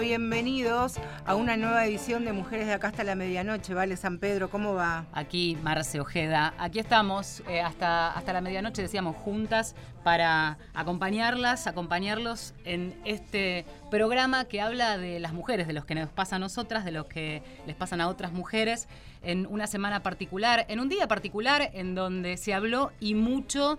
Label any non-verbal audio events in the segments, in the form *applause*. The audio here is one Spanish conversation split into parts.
Bienvenidos a una nueva edición de Mujeres de Acá hasta la medianoche, ¿vale? San Pedro, ¿cómo va? Aquí Marce Ojeda. Aquí estamos eh, hasta, hasta la medianoche, decíamos, juntas para acompañarlas, acompañarlos en este programa que habla de las mujeres, de los que nos pasa a nosotras, de los que les pasan a otras mujeres, en una semana particular, en un día particular en donde se habló y mucho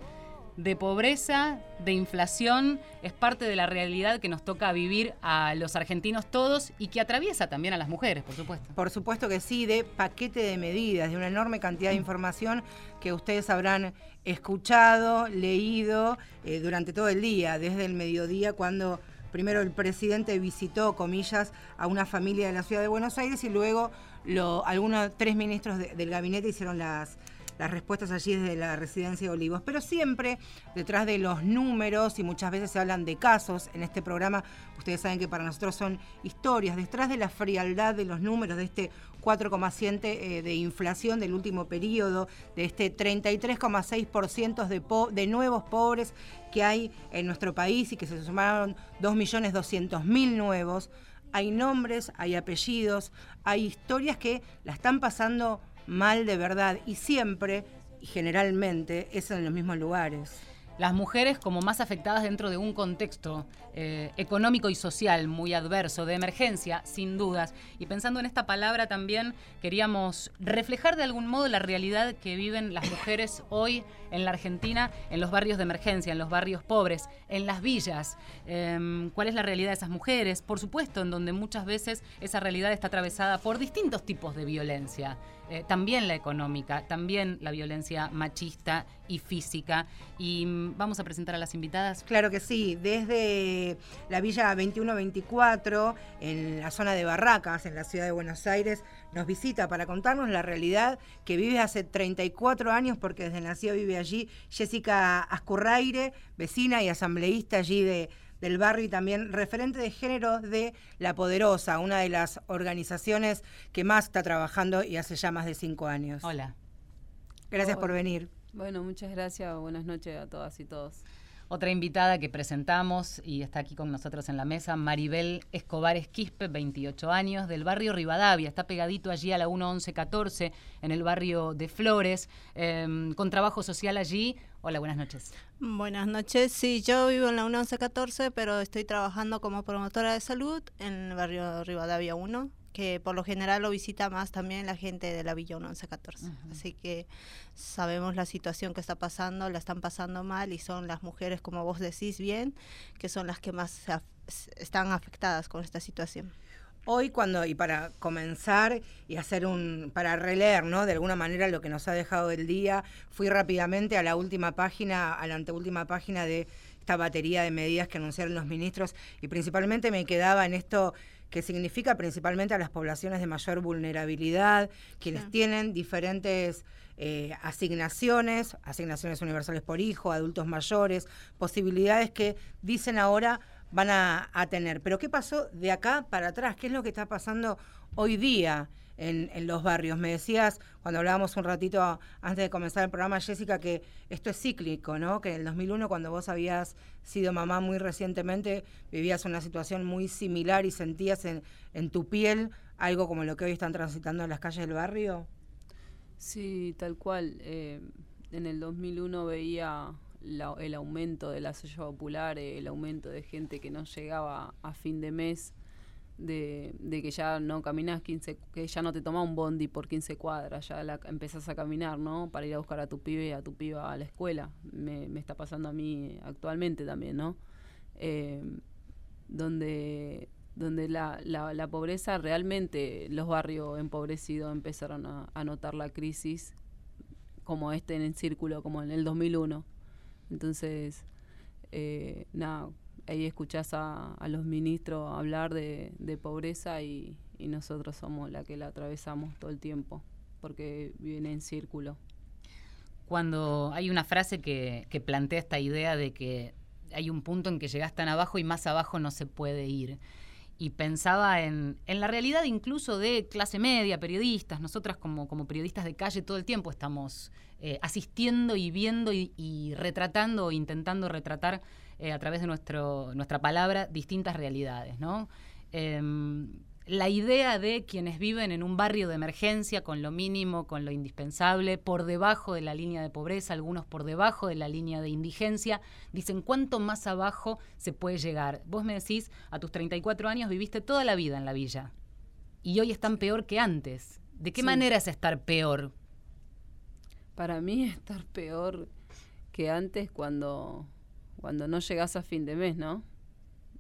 de pobreza, de inflación, es parte de la realidad que nos toca vivir a los argentinos todos y que atraviesa también a las mujeres, por supuesto. Por supuesto que sí, de paquete de medidas, de una enorme cantidad de información que ustedes habrán escuchado, leído eh, durante todo el día, desde el mediodía cuando primero el presidente visitó, comillas, a una familia de la ciudad de Buenos Aires y luego lo, algunos tres ministros de, del gabinete hicieron las las respuestas allí desde la residencia de Olivos. Pero siempre detrás de los números, y muchas veces se hablan de casos en este programa, ustedes saben que para nosotros son historias, detrás de la frialdad de los números, de este 4,7 eh, de inflación del último periodo, de este 33,6% de, de nuevos pobres que hay en nuestro país y que se sumaron 2.200.000 nuevos. Hay nombres, hay apellidos, hay historias que la están pasando mal de verdad y siempre y generalmente es en los mismos lugares las mujeres como más afectadas dentro de un contexto eh, económico y social muy adverso, de emergencia, sin dudas. Y pensando en esta palabra también queríamos reflejar de algún modo la realidad que viven las mujeres hoy en la Argentina, en los barrios de emergencia, en los barrios pobres, en las villas. Em, ¿Cuál es la realidad de esas mujeres? Por supuesto, en donde muchas veces esa realidad está atravesada por distintos tipos de violencia. Eh, también la económica, también la violencia machista y física. Y mm, vamos a presentar a las invitadas. Claro que sí, desde la Villa 2124, en la zona de Barracas, en la ciudad de Buenos Aires, nos visita para contarnos la realidad que vive hace 34 años, porque desde nació vive allí Jessica Ascurraire, vecina y asambleísta allí de del barrio y también referente de género de La Poderosa, una de las organizaciones que más está trabajando y hace ya más de cinco años. Hola. Gracias por venir. Bueno, muchas gracias. Buenas noches a todas y todos. Otra invitada que presentamos y está aquí con nosotros en la mesa, Maribel Escobar Esquispe, 28 años, del barrio Rivadavia. Está pegadito allí a la 1114, en el barrio de Flores, em, con trabajo social allí. Hola, buenas noches. Buenas noches. Sí, yo vivo en la 1114, pero estoy trabajando como promotora de salud en el barrio Rivadavia 1 que por lo general lo visita más también la gente de la Villa 1114. Así que sabemos la situación que está pasando, la están pasando mal y son las mujeres, como vos decís bien, que son las que más están afectadas con esta situación. Hoy cuando, y para comenzar y hacer un, para releer, ¿no? De alguna manera lo que nos ha dejado el día, fui rápidamente a la última página, a la anteúltima página de esta batería de medidas que anunciaron los ministros y principalmente me quedaba en esto que significa principalmente a las poblaciones de mayor vulnerabilidad, quienes tienen diferentes eh, asignaciones, asignaciones universales por hijo, adultos mayores, posibilidades que dicen ahora van a, a tener. Pero ¿qué pasó de acá para atrás? ¿Qué es lo que está pasando hoy día? En, los barrios. Me decías, cuando hablábamos un ratito antes de comenzar el programa, Jessica, que esto es cíclico, ¿no? Que en el 2001, cuando vos habías sido mamá muy recientemente, vivías una situación muy similar y sentías en, en tu piel algo como lo que hoy están transitando en las calles del barrio. Sí, tal cual. Eh, en el 2001 veía el aumento de la soya popular, el aumento de gente que no llegaba a fin de mes de, de, que ya no caminas 15, que ya no te toma un bondi por 15 cuadras, ya la, empezás a caminar, ¿no? Para ir a buscar a tu pibe a tu piba a la escuela. Me, me está pasando a mí actualmente también, ¿no? Eh, donde donde la, la, la, pobreza realmente, los barrios empobrecidos empezaron a, a notar la crisis como este en el círculo, como en el 2001. Entonces, eh, nada, ahí escuchás a, los ministros hablar de, pobreza y, nosotros somos la que la atravesamos todo el tiempo, porque viene en círculo. Cuando hay una frase que, plantea esta idea de que hay un punto en que llegas tan abajo y más abajo no se puede ir. y pensaba en, la realidad incluso de clase media, periodistas. Nosotras como, como periodistas de calle todo el tiempo estamos eh, asistiendo y viendo y, retratando o intentando retratar eh, a través de nuestro, nuestra palabra distintas realidades. ¿no? Em, la idea de quienes viven en un barrio de emergencia con lo mínimo, con lo indispensable, por debajo de la línea de pobreza, algunos por debajo de la línea de indigencia, dicen cuánto más abajo se puede llegar. Vos me decís, a tus 34 años viviste toda la vida en la villa y hoy están peor que antes. ¿De qué manera es estar peor? Para mí estar peor que antes cuando, cuando no llegas a fin de mes, ¿no?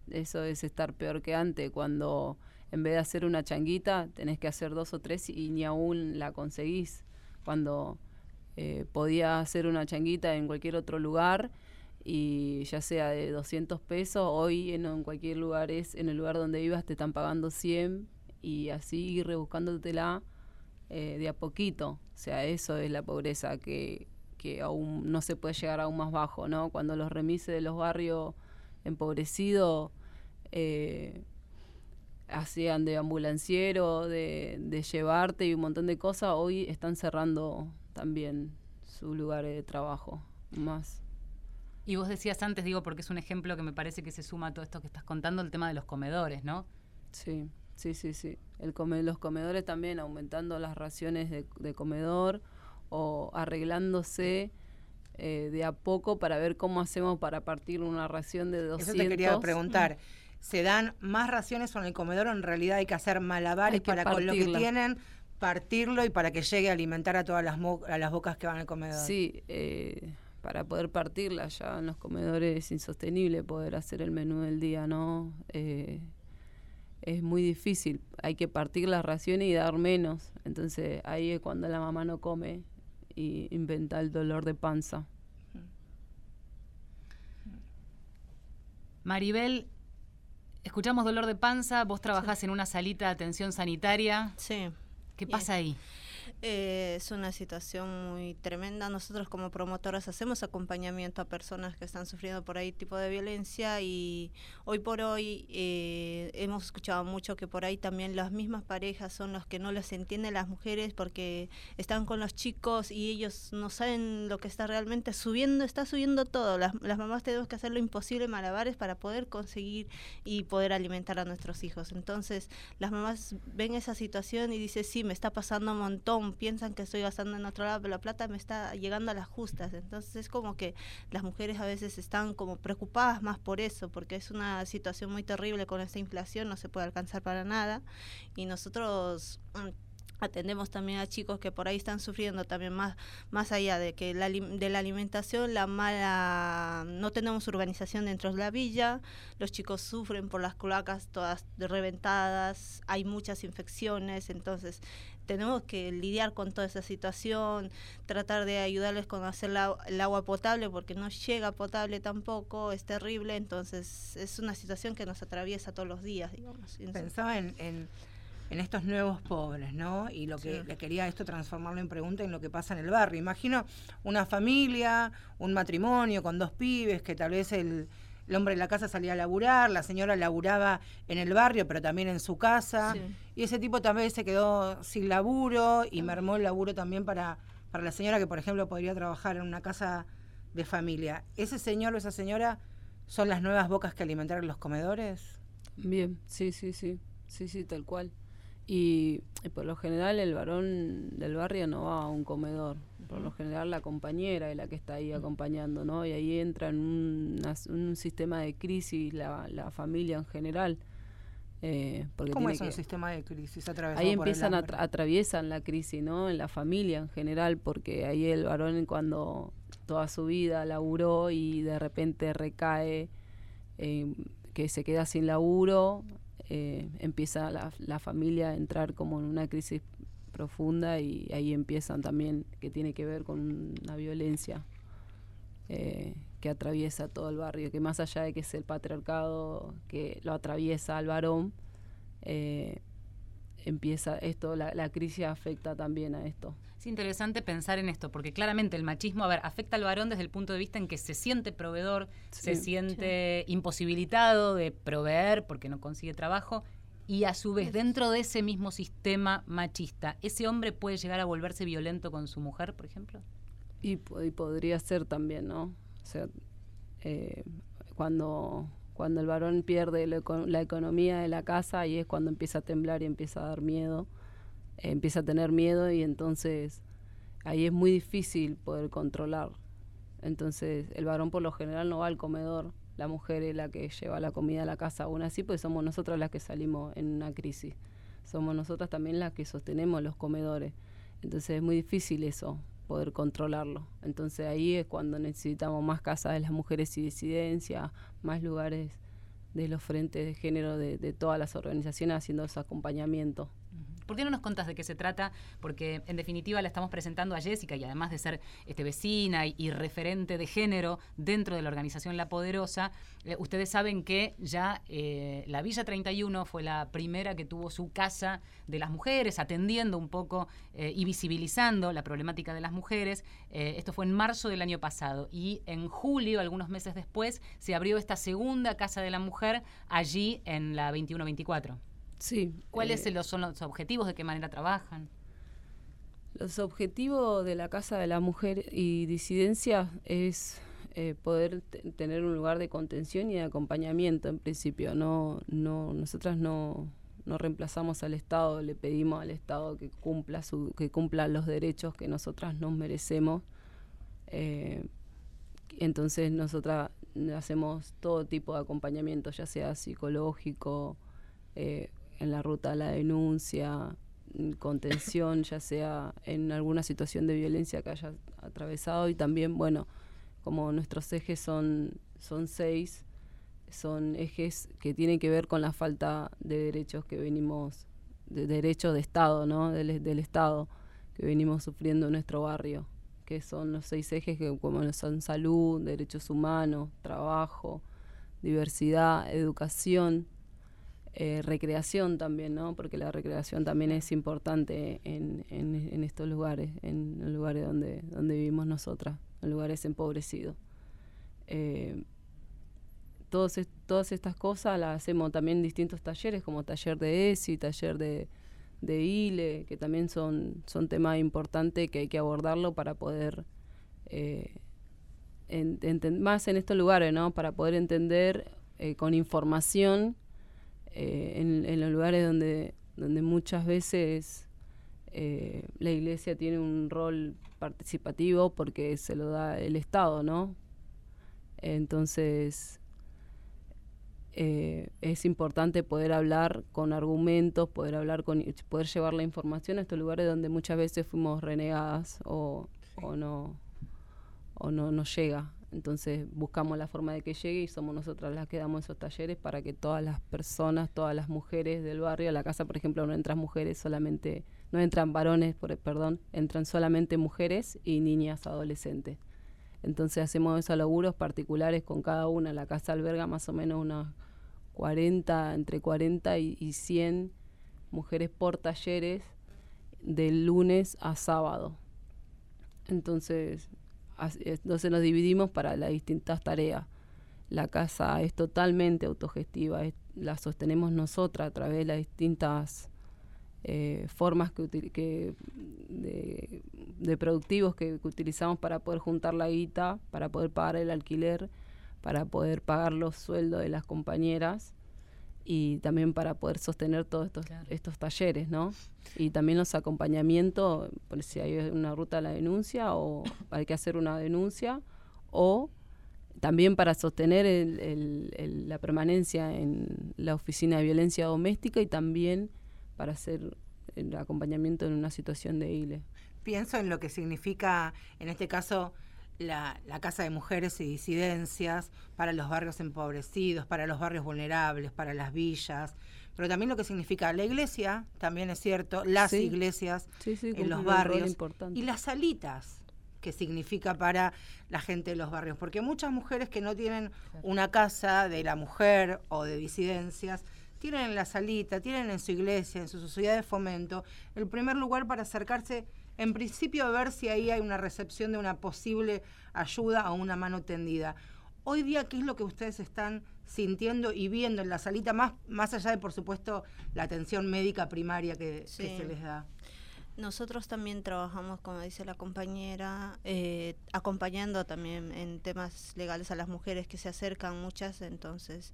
Eso es estar peor que antes, cuando en vez de hacer una changuita, tenés que hacer dos o tres y ni aún la conseguís. Cuando eh, podía hacer una changuita en cualquier otro lugar y ya sea de 200 pesos, hoy en, cualquier lugar es, en el lugar donde vivas te están pagando 100 y así ir rebuscándotela eh, de a poquito. O sea, eso es la pobreza que, que aún no se puede llegar aún más bajo, ¿no? Cuando los remises de los barrios empobrecidos eh, hacían de ambulanciero, de, llevarte y un montón de cosas, hoy están cerrando también sus lugares de trabajo más. Y vos decías antes, digo, porque es un ejemplo que me parece que se suma a todo esto que estás contando, el tema de los comedores, ¿no? Sí, sí, sí, sí. El los comedores también aumentando las raciones de, comedor o arreglándose eh, de a poco para ver cómo hacemos para partir una ración de 200. Eso te quería preguntar se dan más raciones en el comedor o en realidad hay que hacer malabares para con lo que tienen partirlo y para que llegue a alimentar a todas las, a las bocas que van al comedor. Sí, eh, para poder partirla ya en los comedores es insostenible poder hacer el menú del día, ¿no? Eh, es muy difícil, hay que partir las raciones y dar menos, entonces ahí es cuando la mamá no come y inventa el dolor de panza. Maribel, Escuchamos dolor de panza, vos trabajás en una salita de atención sanitaria. Sí. ¿Qué pasa ahí? Eh, es una situación muy tremenda. Nosotros como promotoras hacemos acompañamiento a personas que están sufriendo por ahí tipo de violencia y hoy por hoy eh, hemos escuchado mucho que por ahí también las mismas parejas son los que no les entienden las mujeres porque están con los chicos y ellos no saben lo que está realmente subiendo, está subiendo todo. Las, las mamás tenemos que hacer lo imposible malabares para poder conseguir y poder alimentar a nuestros hijos. Entonces las mamás ven esa situación y dicen, sí, me está pasando un montón piensan que estoy gastando en otro lado, pero la plata me está llegando a las justas. Entonces es como que las mujeres a veces están como preocupadas más por eso, porque es una situación muy terrible con esta inflación, no se puede alcanzar para nada. Y nosotros... Mm, atendemos también a chicos que por ahí están sufriendo también más más allá de que la, de la alimentación la mala no tenemos urbanización dentro de la villa los chicos sufren por las cloacas todas reventadas hay muchas infecciones entonces tenemos que lidiar con toda esa situación, tratar de ayudarles con hacer el agua potable porque no llega potable tampoco, es terrible, entonces es una situación que nos atraviesa todos los días, digamos. Pensaba en, en, estos nuevos pobres, ¿no? Y lo que le quería esto transformarlo en pregunta en lo que pasa en el barrio. Imagino una familia, un matrimonio con dos pibes que tal vez el el hombre de la casa salía a laburar, la señora laburaba en el barrio, pero también en su casa. Y ese tipo también se quedó sin laburo y mermó el laburo también para, para la señora que, por ejemplo, podría trabajar en una casa de familia. ¿Ese señor o esa señora son las nuevas bocas que alimentaron los comedores? Bien, sí, sí, sí, sí, sí, tal cual. Y, por lo general el varón del barrio no va a un comedor. Por lo general la compañera es la que está ahí acompañando, ¿no? Y ahí entra en un, sistema de crisis la, la familia en general. Eh, porque ¿Cómo es un sistema de crisis Ahí empiezan, a atraviesan la crisis, ¿no? En la familia en general, porque ahí el varón cuando toda su vida laburó y de repente recae, eh, que se queda sin laburo, eh, empieza la, la, familia a entrar como en una crisis profunda y ahí empiezan también, que tiene que ver con una violencia eh, que atraviesa todo el barrio, que más allá de que es el patriarcado que lo atraviesa al varón, eh, empieza esto, la, la crisis afecta también a esto. Es interesante pensar en esto, porque claramente el machismo, a ver, afecta al varón desde el punto de vista en que se siente proveedor, se Sí. siente imposibilitado de proveer porque no consigue trabajo, y a su vez, dentro de ese mismo sistema machista, ¿ese hombre puede llegar a volverse violento con su mujer, por ejemplo? Y, po- y podría ser también, ¿no? O sea, eh, cuando, cuando el varón pierde la, eco- la economía de la casa, ahí es cuando empieza a temblar y empieza a dar miedo, empieza a tener miedo y entonces ahí es muy difícil poder controlar. Entonces el varón por lo general no va al comedor, la mujer es la que lleva la comida a la casa, aún así pues somos nosotras las que salimos en una crisis, somos nosotras también las que sostenemos los comedores. Entonces es muy difícil eso, poder controlarlo. Entonces ahí es cuando necesitamos más casas de las mujeres y disidencia, más lugares de los frentes de género de, de todas las organizaciones haciendo ese acompañamiento. ¿Por qué no nos contás de qué se trata? Porque en definitiva la estamos presentando a Jessica y además de ser este, vecina y, referente de género dentro de la organización La Poderosa, eh, ustedes saben que ya eh, la Villa 31 fue la primera que tuvo su casa de las mujeres, atendiendo un poco eh, y visibilizando la problemática de las mujeres. Esto fue en marzo del año pasado y en julio, algunos meses después, se abrió esta segunda casa de la mujer allí en la 2124. Sí. ¿Cuáles eh, son los objetivos? ¿De qué manera trabajan? Los objetivos de la Casa de la Mujer y Disidencia es eh, poder te- tener un lugar de contención y de acompañamiento en principio. No, no, nosotras no, no reemplazamos al Estado, le pedimos al Estado que cumpla su, que cumpla los derechos que nosotras nos merecemos. Eh, entonces nosotras hacemos todo tipo de acompañamiento, ya sea psicológico, eh, en la ruta a la denuncia, mm, contención, ya sea en alguna situación de violencia que haya atravesado y también, bueno, como nuestros ejes son, son seis, son ejes que tienen que ver con la falta de derechos que venimos, de derechos de Estado, ¿no? Del, del Estado que venimos sufriendo en nuestro barrio, que son los seis ejes que como son salud, derechos humanos, trabajo, diversidad, educación, eh, recreación también, ¿no? Porque la recreación también es importante en, en, estos lugares, en los lugares donde, donde vivimos nosotras, en lugares empobrecidos. Eh, todas estas cosas las hacemos también en distintos talleres, como taller de ESI, taller de, de ILE, que también son, son temas importantes que hay que abordarlo para poder, eh, más en estos lugares, ¿no? Para poder entender eh, con información eh, en, los lugares donde, donde muchas veces eh, la iglesia tiene un rol participativo porque se lo da el Estado, ¿no? Entonces, eh, es importante poder hablar con argumentos, poder hablar con, poder llevar la información a estos lugares donde muchas veces fuimos renegadas o, o no o no nos llega. Entonces buscamos la forma de que llegue y somos nosotras las que damos esos talleres para que todas las personas, todas las mujeres del barrio, a la casa por ejemplo no entran mujeres solamente, no entran varones, por, perdón, entran solamente mujeres y niñas adolescentes. Entonces hacemos esos laburos particulares con cada una. La casa alberga más o menos unas 40, entre 40 y, y 100 mujeres por talleres de lunes a sábado. Entonces, entonces nos dividimos para las distintas tareas. La casa es totalmente autogestiva, es- la sostenemos nosotras a través de las distintas eh, formas que, de productivos que, que utilizamos para poder juntar la guita, para poder pagar el alquiler, para poder pagar los sueldos de las compañeras y también para poder sostener todos estos, Claro. estos talleres, ¿no? Y también los acompañamientos, por si hay una ruta a la denuncia o hay que hacer una denuncia, o también para sostener el- el- el- la permanencia en la oficina de violencia doméstica y también para hacer el acompañamiento en una situación de ILE. Pienso en lo que significa, en este caso, la, la Casa de Mujeres y Disidencias para los barrios empobrecidos, para los barrios vulnerables, para las villas, pero también lo que significa la iglesia, también es cierto, las Sí. iglesias Sí, sí, en los barrios. y las salitas que significa para la gente de los barrios, porque muchas mujeres que no tienen una casa de la mujer o de disidencias tienen en la salita, tienen en su iglesia, en su sociedad de fomento, el primer lugar para acercarse, en principio, a ver si ahí hay una recepción de una posible ayuda o una mano tendida. Hoy día, ¿qué es lo que ustedes están sintiendo y viendo en la salita, más, más allá de, por supuesto, la atención médica primaria que, se les da? Nosotros también trabajamos, como dice la compañera, eh, acompañando también en temas legales a las mujeres que se acercan muchas, entonces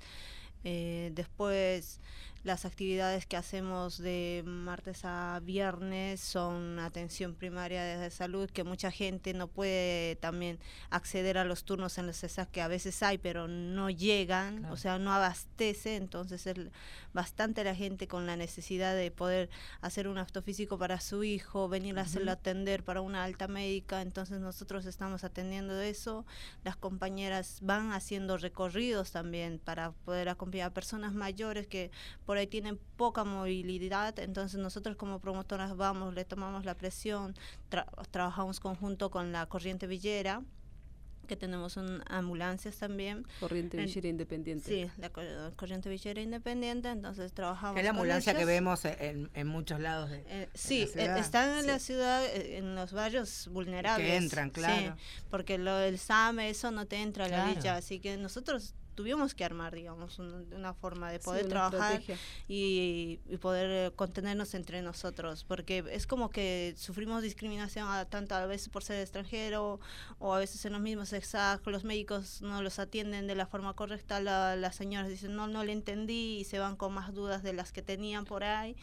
eh, después las actividades que hacemos de martes a viernes son atención primaria de salud, que mucha gente no puede también acceder a los turnos en los CESAC que a veces hay, pero no llegan, Claro. o sea, no abastece, entonces es bastante la gente con la necesidad de poder hacer un acto físico para su hijo, venir a hacerlo atender para una alta médica, entonces nosotros estamos atendiendo eso, las compañeras van haciendo recorridos también para poder acompañar a personas mayores que por ahí tienen poca movilidad, entonces nosotros como promotoras vamos, le tomamos la presión, tra- trabajamos conjunto con la Corriente Villera, que tenemos un, ambulancias también. Corriente En- Villera Independiente. Sí, la co- Corriente Villera Independiente, entonces trabajamos Es la con ambulancia que vemos en, en muchos lados. De, Eh, en sí, la eh, ciudad. están en la Sí. ciudad, eh, en los barrios vulnerables. Que entran, claro. Sí, porque lo del SAME, eso no te entra a la Claro. villa, así que nosotros tuvimos que armar, digamos, un- una forma de poder trabajar y, y poder eh, contenernos entre nosotros, porque es como que sufrimos discriminación a, tanto a veces por ser extranjero o a veces en los mismos exact, los médicos no los atienden de la forma correcta, la- las señoras dicen no, no le entendí y se van con más dudas de las que tenían por ahí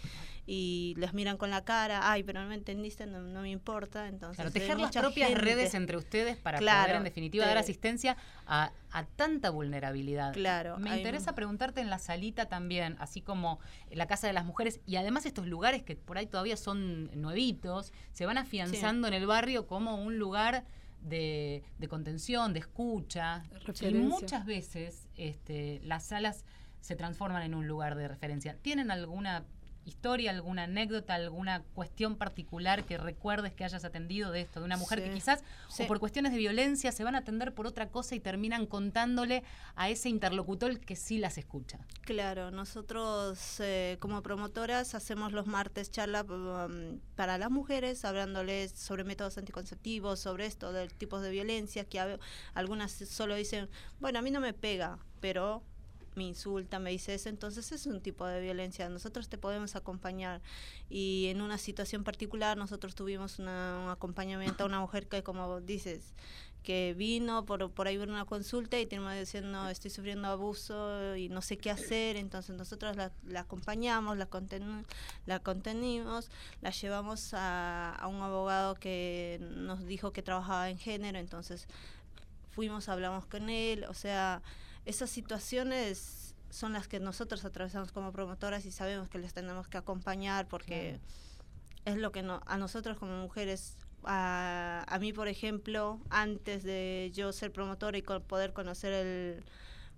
y les miran con la cara, ay, pero no me entendiste, no, no me importa, entonces... Claro, tejer las propias gente- redes entre ustedes para Claro, poder, en definitiva, dar te- asistencia a, a tanta vulnerabilidad. Claro, Me interesa un- preguntarte en la salita también, así como la Casa de las Mujeres, y además estos lugares que por ahí todavía son nuevitos, se van afianzando en el barrio como un lugar de, de contención, de escucha. Y Referencia. muchas veces este, las salas se transforman en un lugar de referencia. ¿Tienen alguna historia, alguna anécdota, alguna cuestión particular que recuerdes que hayas atendido de esto? De una mujer Sí. que quizás, Sí. o por cuestiones de violencia, se van a atender por otra cosa y terminan contándole a ese interlocutor que sí las escucha. Claro, nosotros eh, como promotoras hacemos los martes charla um, para las mujeres, hablándoles sobre métodos anticonceptivos, sobre esto, del tipos de violencia, que algunas solo dicen, bueno, a mí no me pega, pero me insulta, me dice eso, entonces es un tipo de violencia, nosotros te podemos acompañar. Y en una situación particular nosotros tuvimos un acompañamiento a una mujer que como dices, que vino por, por ahí una consulta y terminó diciendo estoy sufriendo abuso y no sé qué hacer, entonces nosotros la, la acompañamos, la, conten- la contenimos, la llevamos a, a un abogado que nos dijo que trabajaba en género, entonces fuimos, hablamos con él, o sea, esas situaciones son las que nosotros atravesamos como promotoras y sabemos que les tenemos que acompañar porque es lo que no, a nosotros como mujeres, a, a mí por ejemplo, antes de yo ser promotora y co- poder conocer el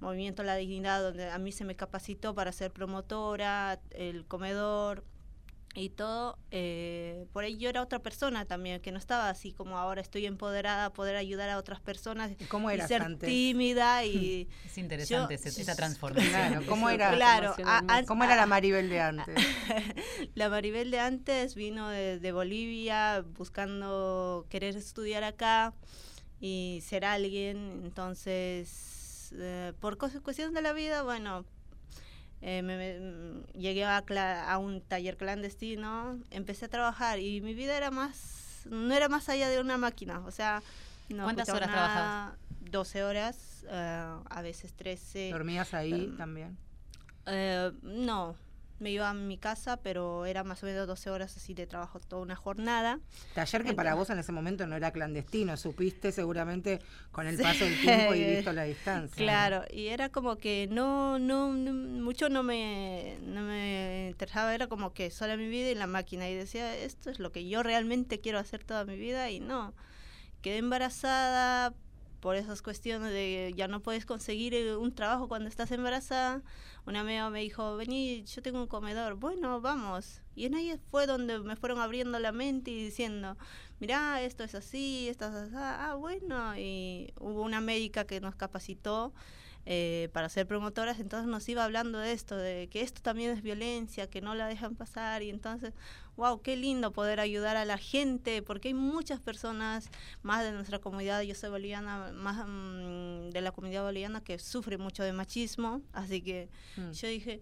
movimiento La Dignidad, donde a mí se me capacitó para ser promotora, el comedor y todo, eh, por ahí yo era otra persona también, que no estaba así como ahora estoy empoderada a poder ayudar a otras personas ¿Y cómo y eras ser antes? tímida *laughs* y... Es interesante Yo- ese- *laughs* esa transformación. Claro, ¿cómo era? Claro, transformación a- hermosa. ¿Cómo era la Maribel de *laughs* antes? La Maribel de antes vino de, de Bolivia buscando querer estudiar acá y ser alguien. Entonces, eh, por cuestiones de la vida, bueno, eh, me- me- mm, llegué a, cla- a un taller clandestino, empecé a trabajar y mi vida era más, no era más allá de una máquina. O sea, no ¿Cuántas escuchaba horas nada, trabajabas? 12 horas, eh, a veces 13. ¿Dormías ahí Em, también? Eh, no, me iba a mi casa, pero era más o menos 12 horas así de trabajo toda una jornada. Taller que para Ent- vos en ese momento no era clandestino, supiste seguramente con el paso del tiempo y *laughs* visto la distancia. Claro, y era como que no, no, no- mucho no me, no me interesaba, era como que sola mi vida y la máquina, y decía, esto es lo que yo realmente quiero hacer toda mi vida, y no. Quedé embarazada por esas cuestiones de ya no puedes conseguir eh, un trabajo cuando estás embarazada. Una amiga me dijo, vení, yo tengo un comedor, bueno, vamos. Y en ahí fue donde me fueron abriendo la mente y diciendo, mirá, esto es así, esto es así, ah, bueno, y hubo una médica que nos capacitó eh, para ser promotoras, entonces nos iba hablando de esto, de que esto también es violencia, que no la dejan pasar y entonces, wow, qué lindo poder ayudar a la gente, porque hay muchas personas más de nuestra comunidad, yo soy boliviana, más mm, de la comunidad boliviana que sufre mucho de machismo, así que Mm. yo dije,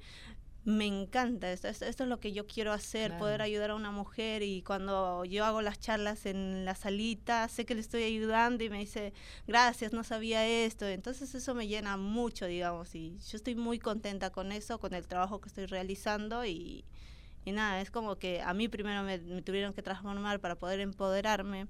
me encanta esto, esto, esto es lo que yo quiero hacer, Claro. poder ayudar a una mujer y cuando yo hago las charlas en la salita, sé que le estoy ayudando y me dice, gracias, no sabía esto, entonces eso me llena mucho, digamos, y yo estoy muy contenta con eso, con el trabajo que estoy realizando y, y nada, es como que a mí primero me, me tuvieron que transformar para poder empoderarme.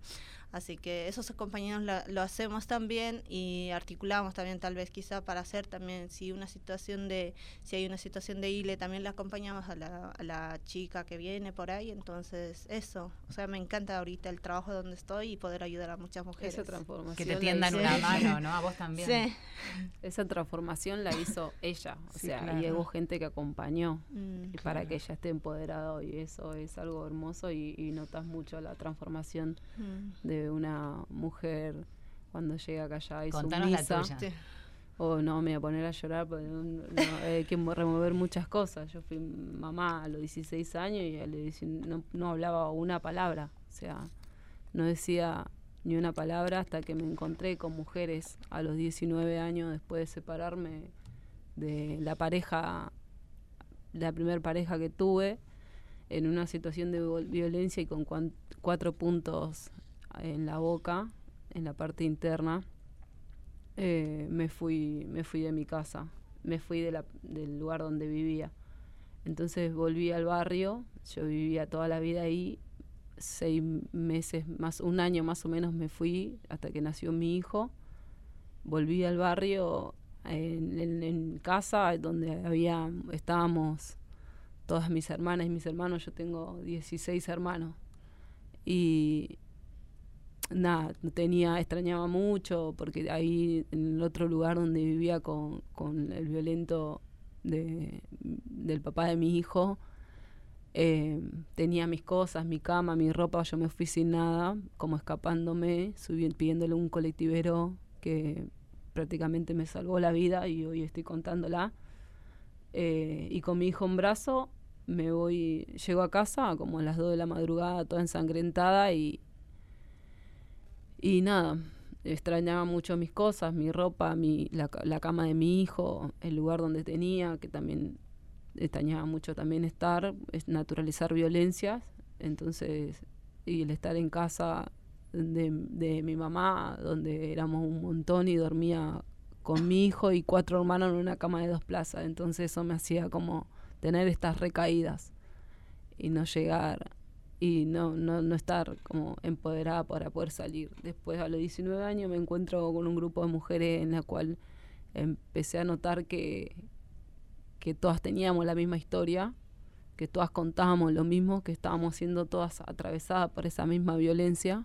Así que esos compañeros la- lo hacemos también y articulamos también tal vez quizá para hacer también si una situación de si hay una situación de ILE también le acompañamos a la, a la chica que viene por ahí entonces eso o sea me encanta ahorita el trabajo donde estoy y poder ayudar a muchas mujeres Esa transformación. Que te la tiendan hizo una ella. mano, ¿no? A vos también. sí Esa transformación la hizo ella. O Sí, sea, claro. y hubo gente que acompañó Mm, y para que ella esté empoderada hoy. Eso es algo hermoso y, y notas mucho la transformación mm, de una mujer cuando llega acá allá y Contanos la sumisa. tuya. sí. O no, me voy a poner a llorar porque no- hay que mo- remover muchas cosas. Yo fui mamá a los 16 años y a los 19 no, no hablaba una palabra. O sea, no decía ni una palabra hasta que me encontré con mujeres a los 19 años después de separarme de la pareja, la primer pareja que tuve, en una situación de violencia y con cuatro puntos en la boca, en la parte interna eh, me fui me fui de mi casa me fui del lugar donde vivía. Entonces volví al barrio yo vivía toda la vida ahí seis meses más un año más o menos me fui hasta que nació mi hijo. Volví al barrio en, en- en casa donde había estábamos todas mis hermanas y mis hermanos. Yo tengo 16 hermanos. Y nada, tenía, extrañaba mucho, porque ahí en el otro lugar donde vivía con, con el violento de, del papá de mi hijo, eh, tenía mis cosas, mi cama, mi ropa, yo me fui sin nada, como escapándome, subí, pidiéndole un colectivero que prácticamente me salvó la vida y hoy estoy contándola. Eh, y con mi hijo en brazo me voy, llego a casa como a las 2 de la madrugada, toda ensangrentada y, y nada, extrañaba mucho mis cosas, mi ropa, mi, la, la cama de mi hijo, el lugar donde tenía, que también extrañaba mucho también estar, es naturalizar violencias, entonces, y el estar en casa de, de mi mamá, donde éramos un montón y dormía con mi hijo y cuatro hermanos en una cama de dos plazas, entonces eso me hacía como tener estas recaídas y no llegar y no, no, no estar como empoderada para poder salir. Después a los 19 años me encuentro con un grupo de mujeres en la cual empecé a notar que, que todas teníamos la misma historia, que todas contábamos lo mismo, que estábamos siendo todas atravesadas por esa misma violencia,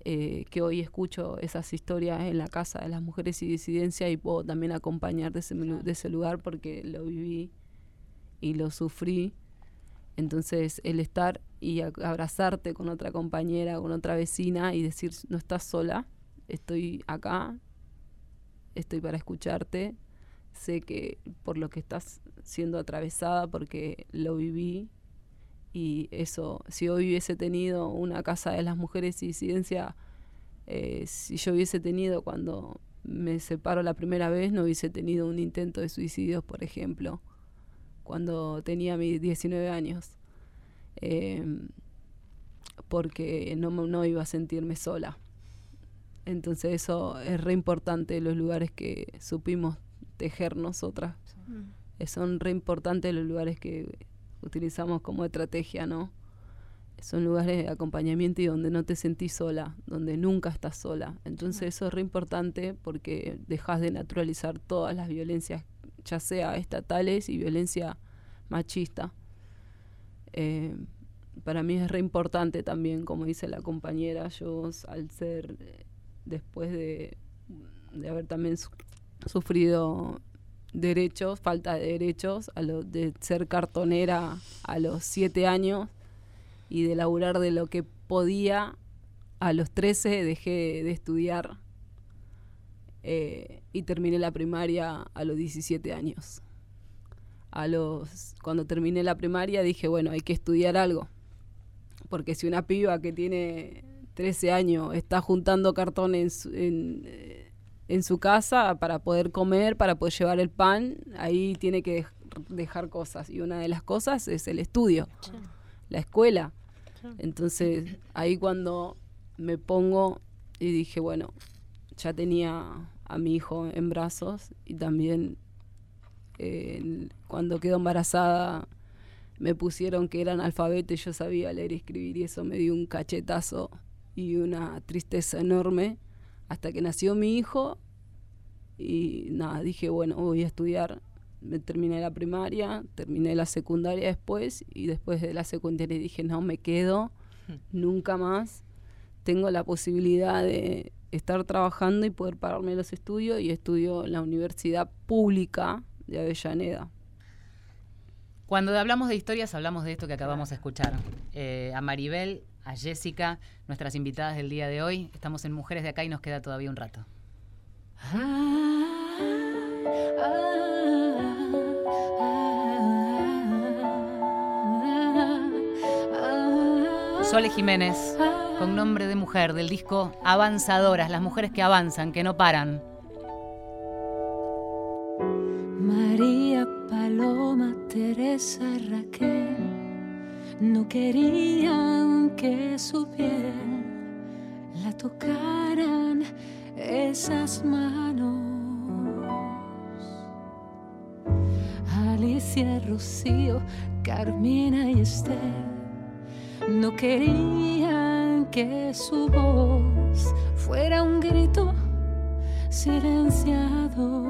eh, que hoy escucho esas historias en la casa de las mujeres y disidencia y puedo también acompañar de ese, de ese lugar porque lo viví y lo sufrí. Entonces, el estar y abrazarte con otra compañera, con otra vecina y decir, no estás sola, estoy acá, estoy para escucharte, sé que por lo que estás siendo atravesada, porque lo viví, y eso, si hoy hubiese tenido una casa de las mujeres y disidencia, eh, si yo hubiese tenido cuando me separo la primera vez, no hubiese tenido un intento de suicidio, por ejemplo cuando tenía mis 19 años, eh, porque no, no iba a sentirme sola. Entonces eso es re importante, los lugares que supimos tejer nosotras. Mm. Eh, Son re importantes los lugares que utilizamos como estrategia, ¿no? Son lugares de acompañamiento y donde no te sentís sola, donde nunca estás sola. Entonces eso es re importante porque dejas de naturalizar todas las violencias, ya sea estatales y violencia machista. Eh, para mí es re importante también, como dice la compañera, yo al ser, después de, de haber también su- sufrido derechos, falta de derechos, a lo, de ser cartonera a los siete años y de laburar de lo que podía, a los 13 dejé de estudiar eh, y terminé la primaria a los 17 años. A los, cuando terminé la primaria dije, bueno, hay que estudiar algo. Porque si una piba que tiene 13 años está juntando cartón en su, en, eh, en su casa para poder comer, para poder llevar el pan, ahí tiene que dej- dejar cosas. Y una de las cosas es el estudio, la escuela. Entonces, ahí cuando me pongo y dije, bueno, ya tenía a mi hijo en brazos y también eh, cuando quedó embarazada me pusieron que era analfabeto y yo sabía leer y escribir y eso me dio un cachetazo y una tristeza enorme hasta que nació mi hijo y nada, dije, bueno, voy a estudiar. Me terminé la primaria, terminé la secundaria después y después de la secundaria dije, no, me quedo, nunca más. Tengo la posibilidad de estar trabajando y poder pagarme los estudios y estudio en la Universidad Pública de Avellaneda. Cuando hablamos de historias, hablamos de esto que acabamos de escuchar. Eh, a Maribel, a Jessica, nuestras invitadas del día de hoy. Estamos en Mujeres de Acá y nos queda todavía un rato. Sole Jiménez, con nombre de mujer, del disco Avanzadoras, las mujeres que avanzan, que no paran. María, Paloma, Teresa, Raquel no querían que su piel la tocaran esas manos. Alicia, Rocío, Carmina y Esther no querían que su voz fuera un grito silenciado.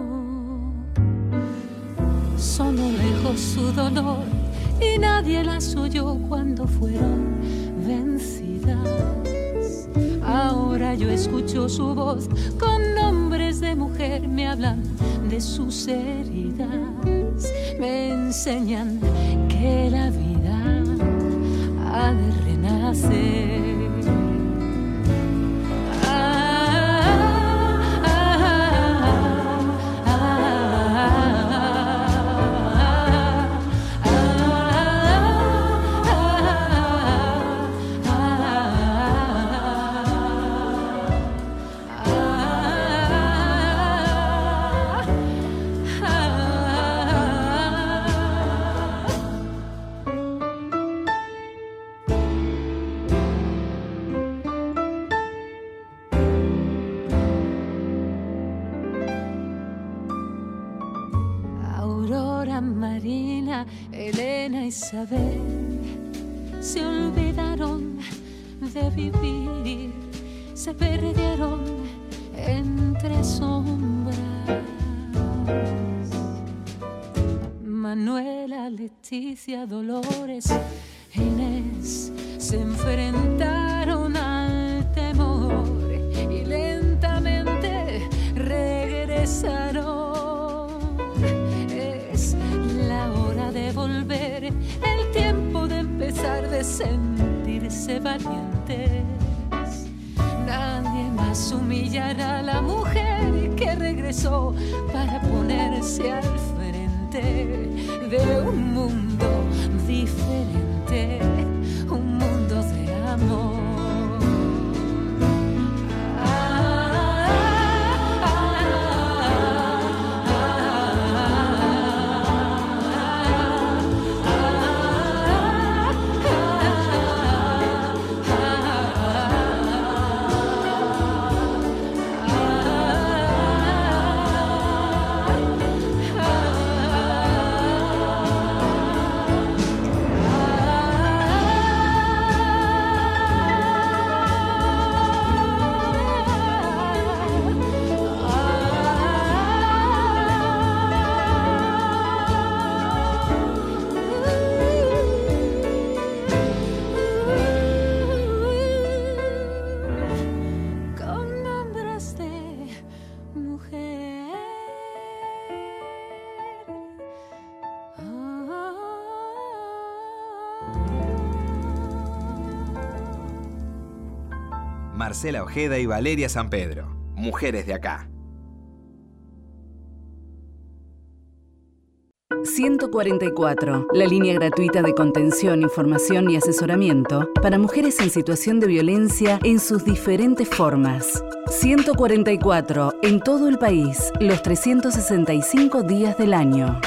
Sonó lejos su dolor y nadie las oyó cuando fueron vencidas. Ahora yo escucho su voz con nombres de mujer, me hablan de sus heridas, me enseñan que la vida de renacer. Leticia, Dolores, Inés se enfrentaron al temor y lentamente regresaron. Es la hora de volver, el tiempo de empezar de sentirse valientes. Nadie más humillará a la mujer que regresó para ponerse al frente de un mundo diferente, Marcela Ojeda y Valeria San Pedro, mujeres de acá. 144, la línea gratuita de contención, información y asesoramiento para mujeres en situación de violencia en sus diferentes formas. 144, en todo el país, los 365 días del año.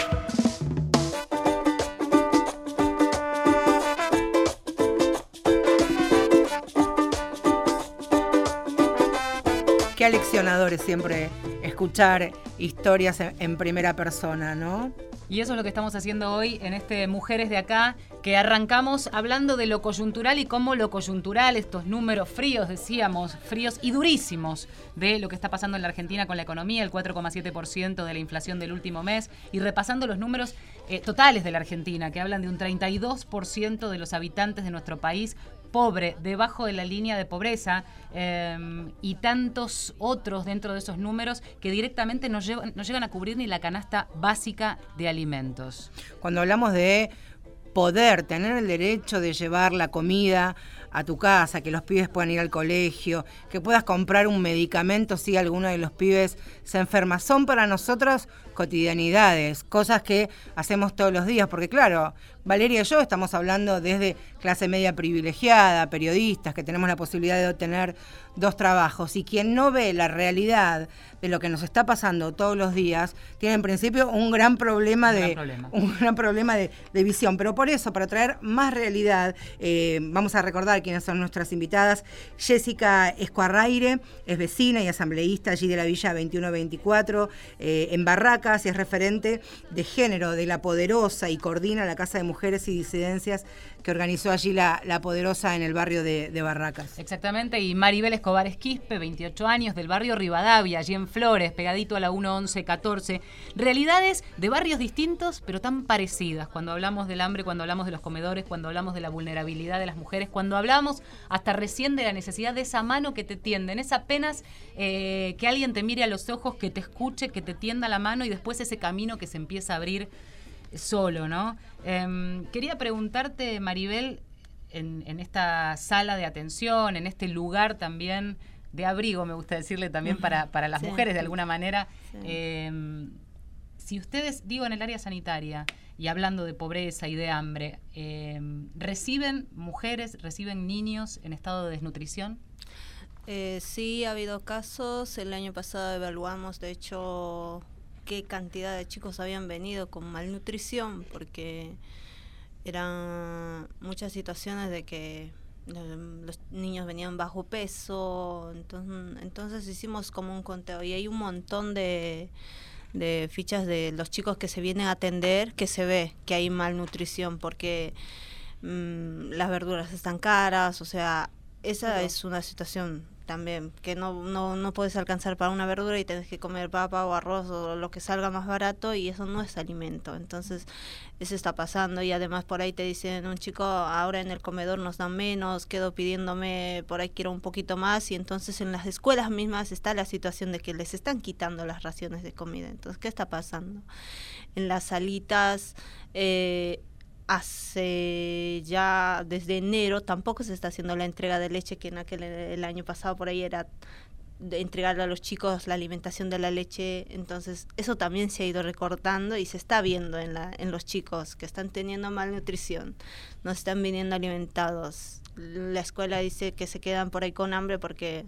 Qué aleccionadores siempre escuchar historias en, en primera persona, ¿no? Y eso es lo que estamos haciendo hoy en este Mujeres de Acá, que arrancamos hablando de lo coyuntural y cómo lo coyuntural, estos números fríos, decíamos, fríos y durísimos de lo que está pasando en la Argentina con la economía, el 4,7% de la inflación del último mes, y repasando los números eh, totales de la Argentina, que hablan de un 32% de los habitantes de nuestro país pobre, debajo de la línea de pobreza, eh, y tantos otros dentro de esos números que directamente no llegan a cubrir ni la canasta básica de alimentos. Cuando hablamos de poder, tener el derecho de llevar la comida a tu casa, que los pibes puedan ir al colegio, que puedas comprar un medicamento si alguno de los pibes se enferma. Son para nosotros cotidianidades, cosas que hacemos todos los días, porque claro, Valeria y yo estamos hablando desde clase media privilegiada, periodistas, que tenemos la posibilidad de obtener dos trabajos, y quien no ve la realidad de lo que nos está pasando todos los días, tiene en principio un gran problema Un de gran problema. *laughs* un gran problema de, de visión. Pero por eso, para traer más realidad, eh, vamos a recordar quiénes son nuestras invitadas. Jessica Escuarraire es vecina y asambleísta allí de la Villa 2124, eh, en Barracas, y es referente de género de La Poderosa y coordina la Casa de Mujeres y Disidencias que organizó allí la, Poderosa en el barrio de, de Barracas. Exactamente, y Maribel Escobar Esquispe, 28 años, del barrio Rivadavia, allí en Flores, pegadito a la 11114. Realidades de barrios distintos, pero tan parecidas. Cuando hablamos del hambre, cuando hablamos de los comedores, cuando hablamos de la vulnerabilidad de las mujeres, cuando hablamos hasta recién de la necesidad de esa mano que te tienden, es apenas eh, que alguien te mire a los ojos, que te escuche, que te tienda la mano y después ese camino que se empieza a abrir solo, ¿no? Em, quería preguntarte, Maribel, en, en esta sala de atención, en este lugar también de abrigo, me gusta decirle también para, para las Sí. mujeres de alguna manera, Sí. em, si ustedes, digo, en el área sanitaria y hablando de pobreza y de hambre, em, ¿reciben mujeres, reciben niños en estado de desnutrición? Eh, sí, ha habido casos. El año pasado evaluamos, de hecho, qué cantidad de chicos habían venido con malnutrición, porque eran muchas situaciones de que los niños venían bajo peso. Entonces, entonces hicimos como un conteo y hay un montón de, de fichas de los chicos que se vienen a atender que se ve que hay malnutrición, porque mm, las verduras están caras, o sea, esa es una situación también, que no, no, no puedes alcanzar para una verdura y tienes que comer papa o arroz o lo que salga más barato y eso no es alimento. Entonces, eso está pasando y además por ahí te dicen, un chico, ahora en el comedor nos dan menos, quedo pidiéndome, por ahí quiero un poquito más y entonces en las escuelas mismas está la situación de que les están quitando las raciones de comida. Entonces, ¿qué está pasando? En las salitas... Eh, hace ya desde enero tampoco se está haciendo la entrega de leche que en aquel el año pasado por ahí era de entregarle a los chicos la alimentación de la leche. Entonces eso también se ha ido recortando y se está viendo en la en los chicos que están teniendo malnutrición no están viniendo alimentados. La escuela dice que se quedan por ahí con hambre porque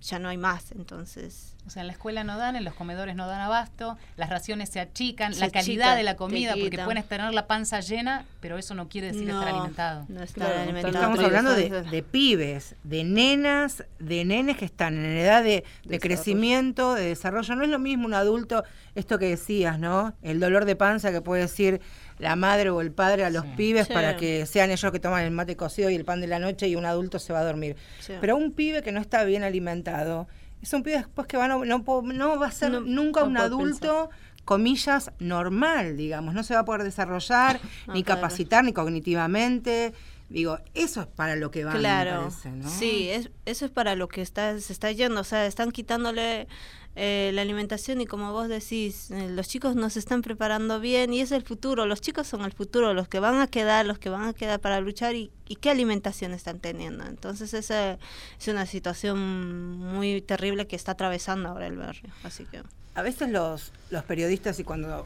ya no hay más. Entonces O sea, en la escuela no dan, en los comedores no dan abasto, las raciones se achican, Se la calidad de la comida, porque pueden tener la panza llena, pero eso no quiere decir estar alimentado. no estar Claro, alimentado Estamos hablando de, pibes, de nenas, de nenes que están en edad de, crecimiento, de desarrollo. No es lo mismo un adulto, esto que decías, ¿no? El dolor de panza que puede decir la madre o el padre a los Sí. pibes Sí. para que sean ellos que toman el mate cocido y el pan de la noche y un adulto se va a dormir. Sí. Pero un pibe que no está bien alimentado, es un pibe después que va, no, no, no va a ser No, nunca un adulto, comillas, normal, digamos. No se va a poder desarrollar, ni claro. capacitar, ni cognitivamente. Digo, eso es para lo que van, me Claro, parece, ¿no? sí, es, eso es para lo que está, se está yendo, o sea, están quitándole eh, la alimentación y como vos decís, eh, los chicos no se están preparando bien y es el futuro, los chicos son el futuro, los que van a quedar, los que van a quedar para luchar y, y qué alimentación están teniendo. Entonces esa es una situación muy terrible que está atravesando ahora el barrio, así que... A veces los, los periodistas y cuando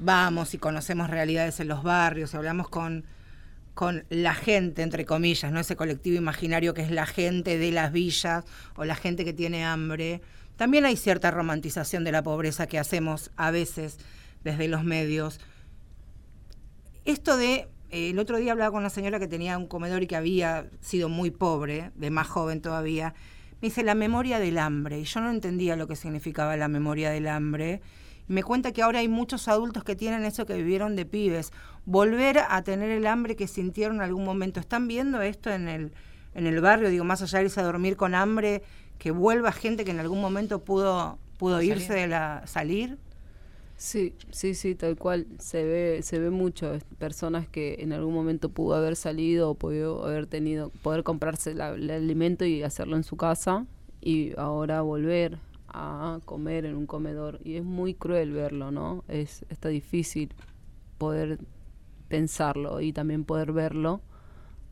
vamos y conocemos realidades en los barrios, hablamos con, con la gente, entre comillas, no ese colectivo imaginario que es la gente de las villas o la gente que tiene hambre, también hay cierta romantización de la pobreza que hacemos a veces desde los medios. Esto de, eh, el otro día hablaba con una señora que tenía un comedor y que había sido muy pobre, de más joven todavía, me dice la memoria del hambre, y yo no entendía lo que significaba la memoria del hambre. Me cuenta que ahora hay muchos adultos que tienen eso que vivieron de pibes, volver a tener el hambre que sintieron en algún momento. ¿Están viendo esto en el, en el barrio? Digo, más allá de irse a dormir con hambre, que vuelva gente que en algún momento pudo, pudo irse de la salir. Sí, sí, sí, tal cual. Se ve, se ve mucho personas que en algún momento pudo haber salido o pudo haber tenido, poder comprarse el alimento y hacerlo en su casa y ahora volver a comer en un comedor y es muy cruel verlo, ¿no? Es está difícil poder pensarlo y también poder verlo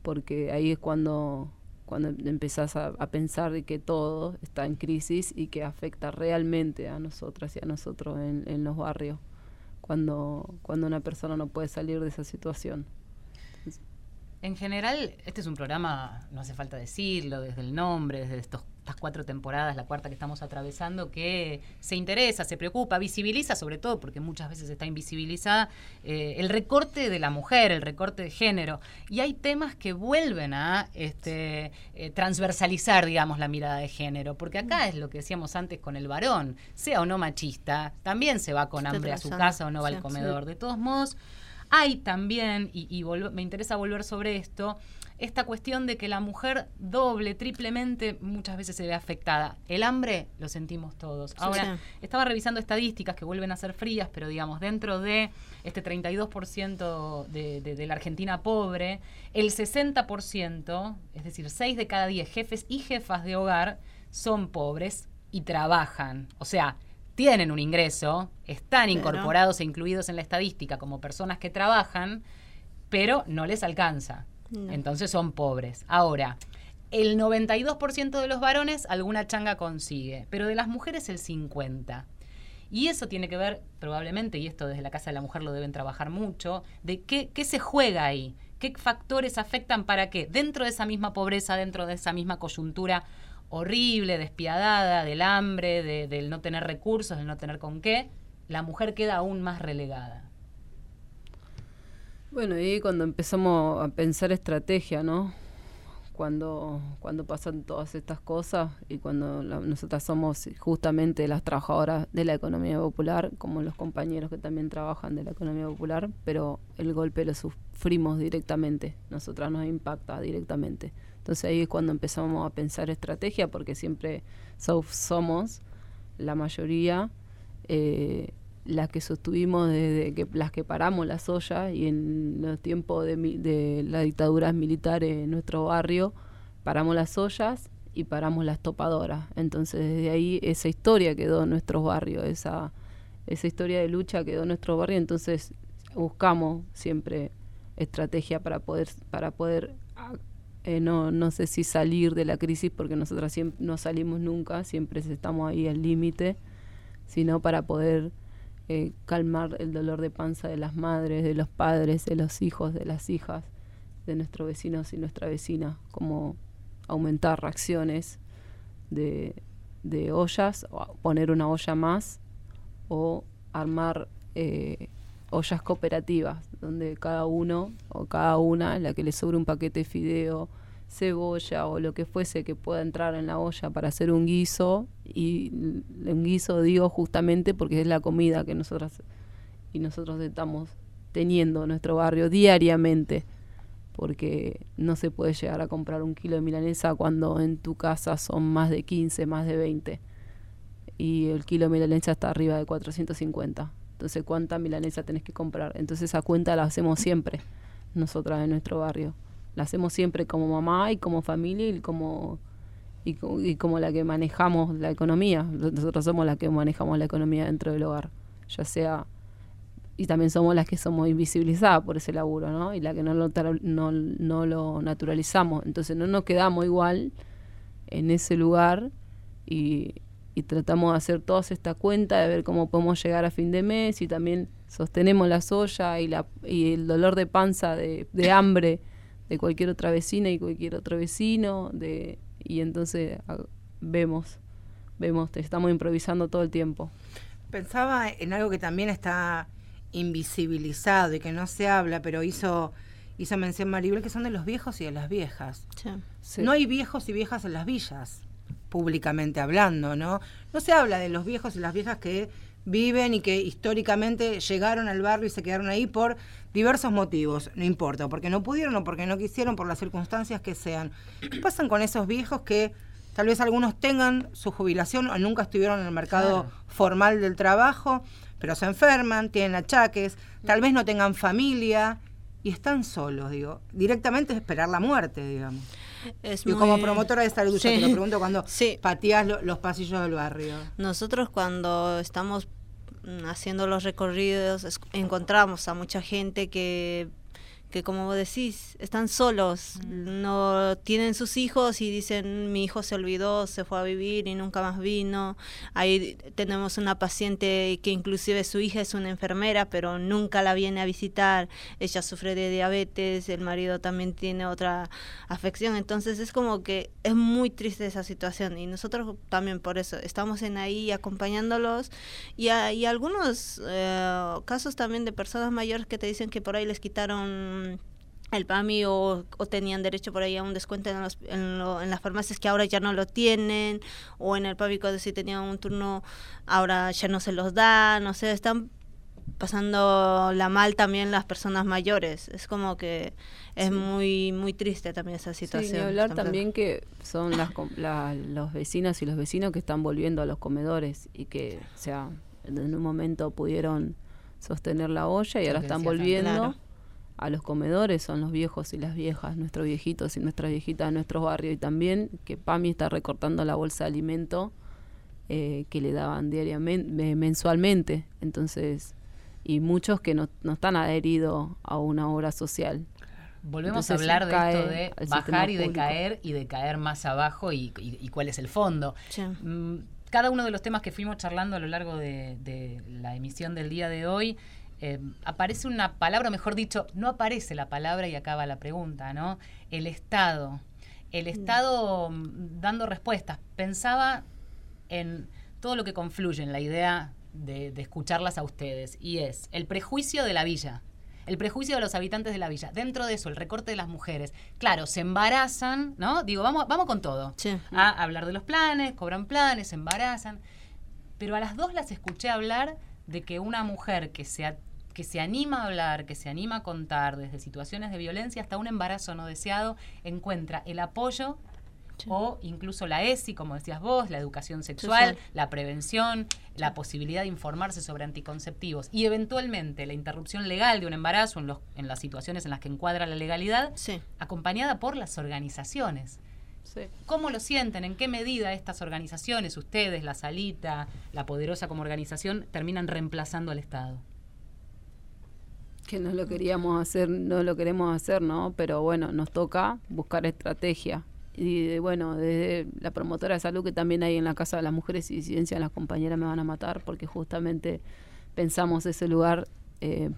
porque ahí es cuando cuando empezás a, pensar de que todo está en crisis y que afecta realmente a nosotras y a nosotros en, en los barrios, cuando, cuando una persona no puede salir de esa situación. En general, este es un programa, no hace falta decirlo, desde el nombre, desde estos, estas cuatro temporadas, la cuarta que estamos atravesando, que se interesa, se preocupa, visibiliza, sobre todo porque muchas veces está invisibilizada, eh, el recorte de la mujer, el recorte de género. Y hay temas que vuelven a este, eh, transversalizar, digamos, la mirada de género, porque acá es lo que decíamos antes con el varón, sea o no machista, también se va con hambre a su casa o no va al comedor. De todos modos, hay también, y, me interesa volver sobre esto, esta cuestión de que la mujer doble, triplemente, muchas veces se ve afectada. El hambre lo sentimos todos. Ahora, estaba revisando estadísticas que vuelven a ser frías, pero digamos, dentro de este 32% de, de, de la Argentina pobre, el 60%, es decir, 6 de cada 10 jefes y jefas de hogar son pobres y trabajan. O sea, tienen un ingreso, están incorporados e incluidos en la estadística como personas que trabajan, pero no les alcanza. Entonces son pobres. Ahora, el 92% de los varones alguna changa consigue, pero de las mujeres el 50%. Y eso tiene que ver, probablemente, y esto desde la Casa de la Mujer lo deben trabajar mucho, de qué, qué se juega ahí, qué factores afectan para que dentro de esa misma pobreza, dentro de esa misma coyuntura, horrible, despiadada, del hambre, del no tener recursos, del no tener con qué, la mujer queda aún más relegada. Bueno, y cuando empezamos a pensar estrategia, ¿no? Cuando, cuando pasan todas estas cosas y cuando nosotras somos justamente las trabajadoras de la economía popular, como los compañeros que también trabajan de la economía popular, pero el golpe lo sufrimos directamente, nosotras nos impacta directamente. Entonces ahí es cuando empezamos a pensar estrategia, porque siempre somos la mayoría eh, las que sostuvimos desde que las que paramos las ollas y en los tiempos de, las dictaduras militares en nuestro barrio paramos las ollas y paramos las topadoras. Entonces desde ahí esa historia quedó en nuestros barrios, esa, esa historia de lucha quedó en nuestro barrio, entonces buscamos siempre estrategia para poder, para poder eh, no, no sé si salir de la crisis, porque nosotras no salimos nunca, siempre estamos ahí al límite, sino para poder eh, calmar el dolor de panza de las madres, de los padres, de los hijos, de las hijas, de nuestros vecinos y nuestra vecina, como aumentar reacciones de, de ollas, o poner una olla más o armar eh, ollas cooperativas, donde cada uno o cada una, la que le sobre un paquete de fideo, cebolla o lo que fuese que pueda entrar en la olla para hacer un guiso y un guiso digo justamente porque es la comida que nosotras y nosotros estamos teniendo en nuestro barrio diariamente porque no se puede llegar a comprar un kilo de milanesa cuando en tu casa son más de 15, más de 20 y el kilo de milanesa está arriba de 450 entonces cuánta milanesa tenés que comprar entonces esa cuenta la hacemos siempre nosotras en nuestro barrio la hacemos siempre como mamá y como familia y como y, como la que manejamos la economía. Nosotros somos las que manejamos la economía dentro del hogar, ya sea y también somos las que somos invisibilizadas por ese laburo, ¿no? Y la que no lo, no, no lo naturalizamos. Entonces no nos quedamos igual en ese lugar y, y tratamos de hacer todas esta cuenta, de ver cómo podemos llegar a fin de mes y también sostenemos la soya y, la, y el dolor de panza, de, de hambre de cualquier otra vecina y cualquier otro vecino, de, y entonces vemos, vemos, estamos improvisando todo el tiempo. Pensaba en algo que también está invisibilizado y que no se habla, pero hizo, hizo mención Maribel, que son de los viejos y de las viejas. No hay viejos y viejas en las villas públicamente hablando, ¿no? No se habla de los viejos y las viejas que viven y que históricamente llegaron al barrio y se quedaron ahí por diversos motivos, no importa, porque no pudieron o porque no quisieron, por las circunstancias que sean. ¿Qué pasan con esos viejos que tal vez algunos tengan su jubilación o nunca estuvieron en el mercado formal del trabajo, pero se enferman, tienen achaques, tal vez no tengan familia y están solos, digo, directamente es esperar la muerte, digamos. y como promotora de salud, te lo pregunto cuando pateas los pasillos del barrio. Nosotros cuando estamos haciendo los recorridos encontramos a mucha gente que que como vos decís, están solos, mm. no tienen sus hijos y dicen mi hijo se olvidó, se fue a vivir y nunca más vino. Ahí tenemos una paciente que inclusive su hija es una enfermera, pero nunca la viene a visitar. Ella sufre de diabetes, el marido también tiene otra afección, entonces es como que es muy triste esa situación y nosotros también por eso estamos en ahí acompañándolos y, hay algunos eh, casos también de personas mayores que te dicen que por ahí les quitaron el PAMI o, tenían derecho por ahí a un descuento en, en, las farmacias que ahora ya no lo tienen, o en el PAMI cuando sí tenían un turno ahora ya no se los dan, o sea, están pasando la mal también las personas mayores. Es como que es muy muy triste también esa situación. Sí, hablar también que son las, los vecinos y los vecinos que están volviendo a los comedores y que, o sea, en un momento pudieron sostener la olla y ahora están volviendo a los comedores son los viejos y las viejas, nuestros viejitos y nuestras viejitas de nuestros barrios. Y también que PAMI está recortando la bolsa de alimento eh, que le daban diariamente, mensualmente. Entonces, y muchos que no, no están adheridos a una obra social. Volvemos a hablar de esto de bajar y de caer y de caer más abajo y, cuál es el fondo. Mm, cada uno de los temas que fuimos charlando a lo largo de, de la emisión del día de hoy eh, aparece una palabra, mejor dicho, no aparece la palabra y acaba la pregunta, ¿no? El Estado. El mm. Estado mm, dando respuestas. Pensaba en todo lo que confluye en la idea de, escucharlas a ustedes, y es el prejuicio de la villa el prejuicio de los habitantes de la villa. Dentro de eso, el recorte de las mujeres. Claro, se embarazan, ¿no? Digo, vamos, vamos con todo. A hablar de los planes, cobran planes, se embarazan. Pero a las dos las escuché hablar de que una mujer que se, que se anima a hablar, que se anima a contar desde situaciones de violencia hasta un embarazo no deseado, encuentra el apoyo o incluso la ESI, como decías vos, la educación sexual, la prevención, la posibilidad de informarse sobre anticonceptivos y eventualmente la interrupción legal de un embarazo en, los, en las situaciones en las que encuadra la legalidad, acompañada por las organizaciones. ¿Cómo lo sienten? ¿En qué medida estas organizaciones, ustedes, la Salita, la Poderosa como organización, terminan reemplazando al Estado? Que no lo queríamos hacer, no lo queremos hacer, ¿no? Pero bueno, nos toca buscar estrategia. Y bueno, desde la promotora de salud que también hay en la Casa de las Mujeres y Disidencia, las compañeras me van a matar porque justamente pensamos ese lugar eh,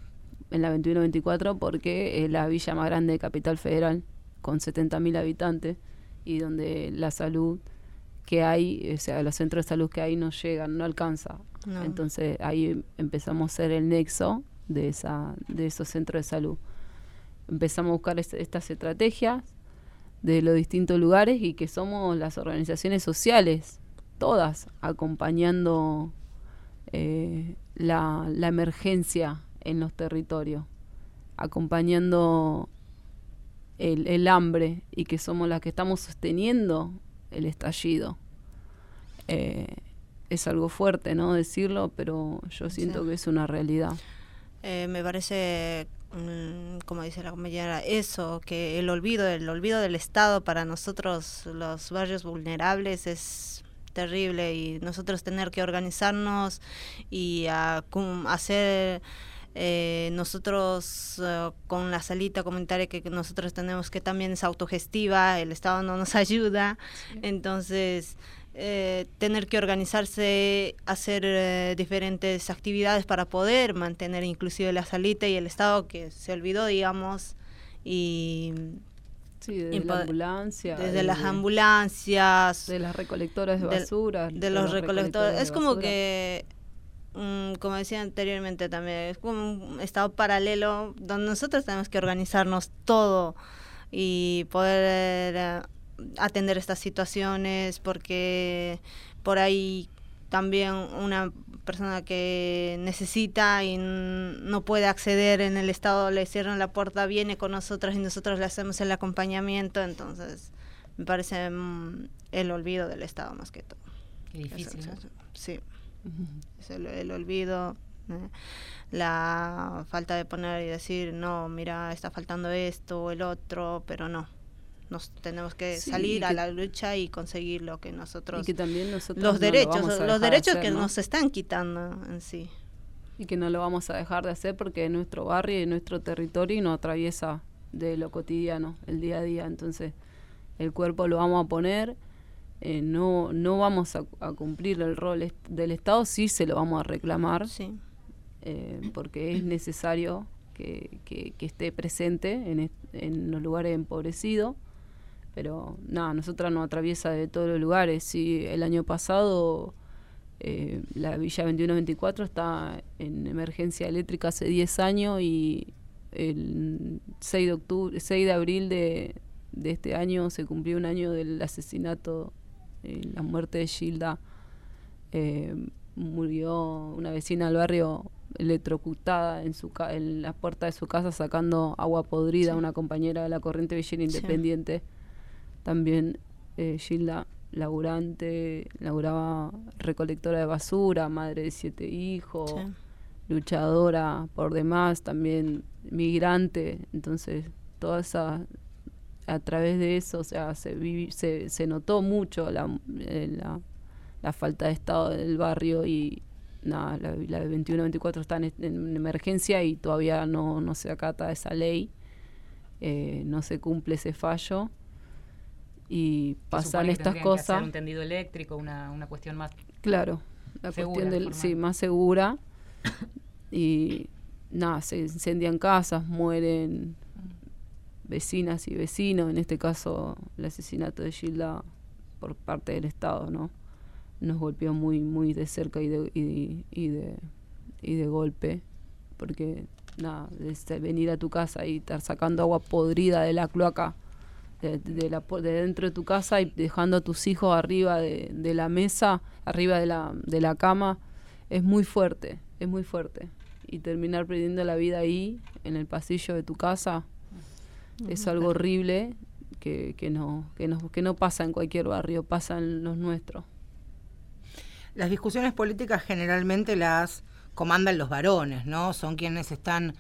en la 21-24 porque es la villa más grande de Capital Federal, con 70.000 habitantes, y donde la salud que hay, o sea, los centros de salud que hay no llegan, no alcanza. Entonces ahí empezamos a ser el nexo de, esa, de esos centros de salud. Empezamos a buscar estas estrategias de los distintos lugares y que somos las organizaciones sociales, todas, acompañando eh, la, la emergencia en los territorios, acompañando el, el, hambre y que somos las que estamos sosteniendo el estallido. Eh, es algo fuerte, ¿no? Decirlo, pero yo siento que es una realidad. Eh, me parece mm, como dice la compañera, eso, que el olvido, el olvido del Estado para nosotros, los barrios vulnerables, es terrible. Y nosotros tener que organizarnos y hacer eh, nosotros eh, con la salita comunitaria que nosotros tenemos que también es autogestiva, el Estado no nos *laughs* ayuda, entonces eh, tener que organizarse, hacer eh, diferentes actividades para poder mantener inclusive la salita y el Estado que se olvidó, digamos, y... Sí, desde la ambulancia. Desde, las ambulancias. De las recolectoras de basura. De, los, recolectores. es como que mm, como decía anteriormente también, es como un estado paralelo donde nosotros tenemos que organizarnos todo y poder eh, atender estas situaciones porque por ahí también una persona que necesita y no puede acceder en el estado le cierran la puerta viene con nosotros y nosotros le hacemos el acompañamiento entonces me parece mm, el olvido del estado más que todo. Difícil sí. Es el, olvido ¿eh? la falta de poner y decir no mira está faltando esto o el otro pero no nos tenemos que salir a la lucha y conseguir lo que nosotros y que también nosotros los derechos los derechos que nos están quitando en sí. Y que no lo vamos a dejar de hacer porque es nuestro barrio y nuestro territorio y no atraviesa de lo cotidiano el día a día. Entonces el cuerpo lo vamos a poner eh, no no vamos a, cumplir el rol del Estado sí se lo vamos a reclamar sí. Eh, porque es necesario que, que, esté presente en, en los lugares empobrecidos pero nada, nosotras nos atraviesa de todos los lugares. Sí, el año pasado eh, la Villa 2124 está en emergencia eléctrica hace 10 años y el 6 de, octubre, 6 de abril de, de este año se cumplió un año del asesinato, eh, la muerte de Gilda. Eh, murió una vecina del barrio electrocutada en su en la puerta de su casa sacando agua podrida, una compañera de la corriente villera independiente. También eh, Gilda, laburante, laburaba recolectora de basura, madre de siete hijos, luchadora por demás, también migrante. Entonces, toda esa a través de eso, o sea, se, se, se notó mucho la, eh, la, la, falta de estado del barrio y nada, la, la 21-24 está en, en, emergencia y todavía no, no se acata esa ley, eh, no se cumple ese fallo y pasan estas cosas. un tendido eléctrico, una, una cuestión más. Claro, la cuestión del, sí, más segura. y nada, se incendian casas, mueren vecinas y vecinos, en este caso el asesinato de Gilda por parte del Estado, ¿no? Nos golpeó muy muy de cerca y de, y, y de, y de golpe, porque nada, venir a tu casa y estar sacando agua podrida de la cloaca de, la, de dentro de tu casa y dejando a tus hijos arriba de, de la mesa, arriba de la, de la cama, es muy fuerte, es muy fuerte. Y terminar perdiendo la vida ahí, en el pasillo de tu casa, es algo horrible que, que, no, que, no, que no pasa en cualquier barrio, pasa en los nuestros. Las discusiones políticas generalmente las comandan los varones, ¿no? Son quienes están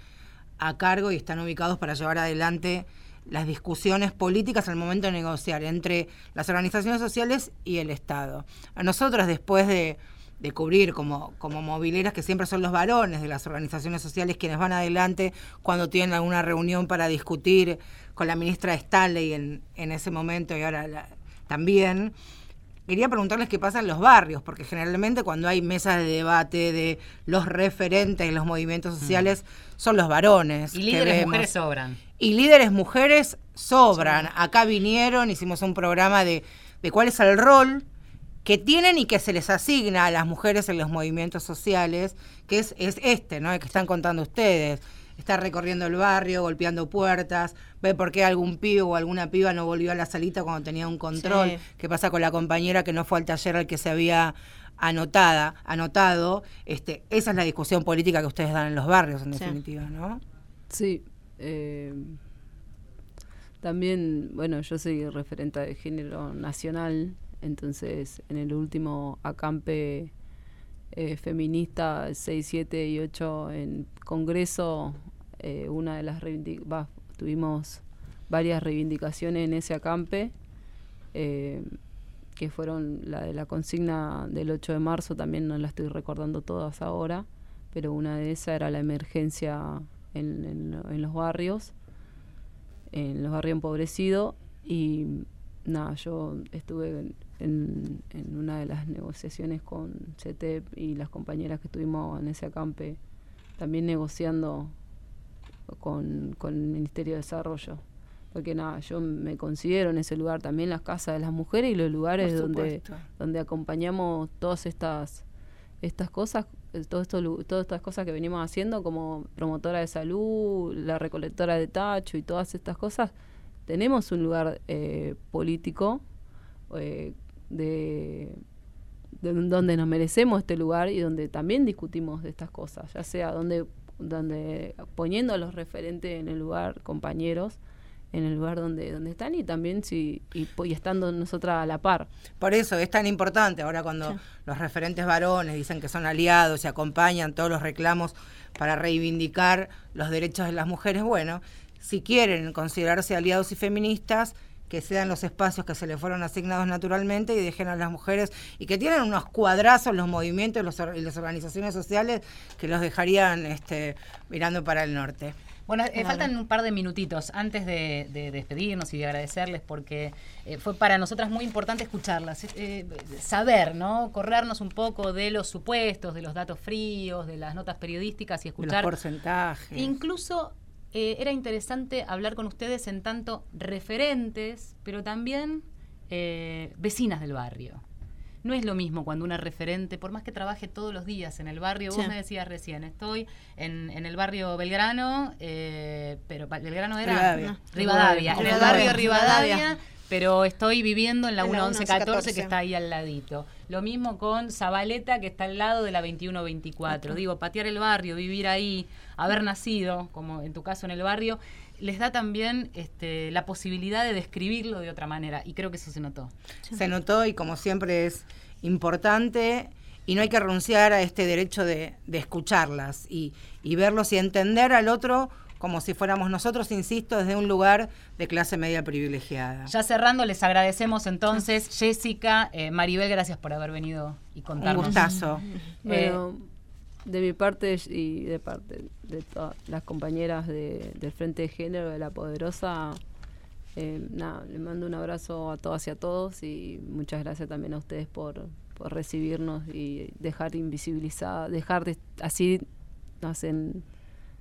a cargo y están ubicados para llevar adelante las discusiones políticas al momento de negociar entre las organizaciones sociales y el Estado. A nosotros, después de, cubrir como, como mobileras, que siempre son los varones de las organizaciones sociales quienes van adelante cuando tienen alguna reunión para discutir con la ministra Stanley en, en ese momento y ahora también, quería preguntarles qué pasa en los barrios, porque generalmente cuando hay mesas de debate de los referentes de los movimientos sociales, son los varones. Y líderes mujeres sobran. Y líderes mujeres sobran. Acá vinieron, hicimos un programa de, de cuál es el rol que tienen y que se les asigna a las mujeres en los movimientos sociales, que es, es este, ¿no? El que están contando ustedes está recorriendo el barrio, golpeando puertas, ve por qué algún pibe o alguna piba no volvió a la salita cuando tenía un control, qué pasa con la compañera que no fue al taller al que se había anotada, anotado. Este, esa es la discusión política que ustedes dan en los barrios, en definitiva, ¿no? Sí. Eh, también, bueno, yo soy referente de género nacional, entonces en el último acampe eh, feminista 6, 7 y 8 en Congreso, eh, una de las tuvimos varias reivindicaciones en ese acampe, que fueron la de la consigna del 8 de marzo, también no la estoy recordando todas ahora, pero una de esas era la emergencia en, en los barrios, en los barrios empobrecidos, y nada, yo estuve en, en, una de las negociaciones con CETEP y las compañeras que estuvimos en ese acampe, también negociando con, con el Ministerio de Desarrollo. Porque nada, yo me considero en ese lugar también las casas de las mujeres y los lugares donde, donde acompañamos todas estas, estas cosas, todo esto, todas estas cosas que venimos haciendo como promotora de salud, la recolectora de tacho y todas estas cosas, tenemos un lugar eh, político eh, de, donde nos merecemos este lugar y donde también discutimos de estas cosas, ya sea donde, donde poniendo a los referentes en el lugar, compañeros, en el lugar donde, donde están y también si y, estando nosotras a la par. Por eso es tan importante ahora cuando los referentes varones dicen que son aliados y acompañan todos los reclamos para reivindicar los derechos de las mujeres, bueno, si quieren considerarse aliados y feministas, que sean los espacios que se les fueron asignados naturalmente y dejen a las mujeres y que tienen unos cuadrazos los movimientos y las organizaciones sociales que los dejarían este, mirando para el norte. Bueno, eh, faltan un par de minutitos antes de, despedirnos y de agradecerles porque eh, fue para nosotras muy importante escucharlas, eh, saber, ¿no? Corrernos un poco de los supuestos, de los datos fríos, de las notas periodísticas y escuchar. Los porcentajes. Incluso eh, era interesante hablar con ustedes en tanto referentes, pero también eh, vecinas del barrio. No es lo mismo cuando una referente, por más que trabaje todos los días en el barrio, vos me decías recién, estoy en, el barrio Belgrano, eh, pero Belgrano era Rivadavia, en el barrio Rivadavia pero estoy viviendo en la, 1114 que está ahí al ladito. Lo mismo con Zabaleta que está al lado de la 2124. Digo, patear el barrio, vivir ahí, haber nacido, como en tu caso en el barrio, les da también este, la posibilidad de describirlo de otra manera y creo que eso se notó. Se notó y como siempre es importante y no hay que renunciar a este derecho de, escucharlas y, y verlos y entender al otro como si fuéramos nosotros, insisto, desde un lugar de clase media privilegiada. Ya cerrando, les agradecemos entonces, Jessica, eh, Maribel, gracias por haber venido y contarnos. Un gustazo. Bueno, de mi parte y de parte de todas las compañeras del Frente de Género de La Poderosa, eh, nada, les mando un abrazo a todas y a todos y muchas gracias también a ustedes por, por recibirnos y dejar invisibilizada, dejar de así nos hacen